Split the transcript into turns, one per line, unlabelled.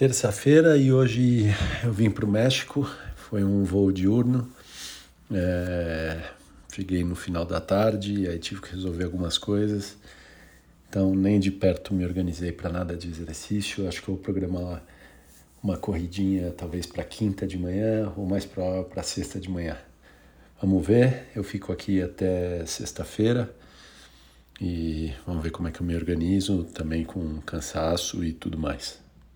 terça-feira e hoje eu vim para o México. Foi um voo diurno. É, cheguei no final da tarde, aí tive que resolver algumas coisas. Então, nem de perto me organizei para nada de exercício. Acho que vou programar uma corridinha, talvez para quinta de manhã ou mais para sexta de manhã. Vamos ver. Eu fico aqui até sexta-feira e vamos ver como é que eu me organizo também com cansaço e tudo mais.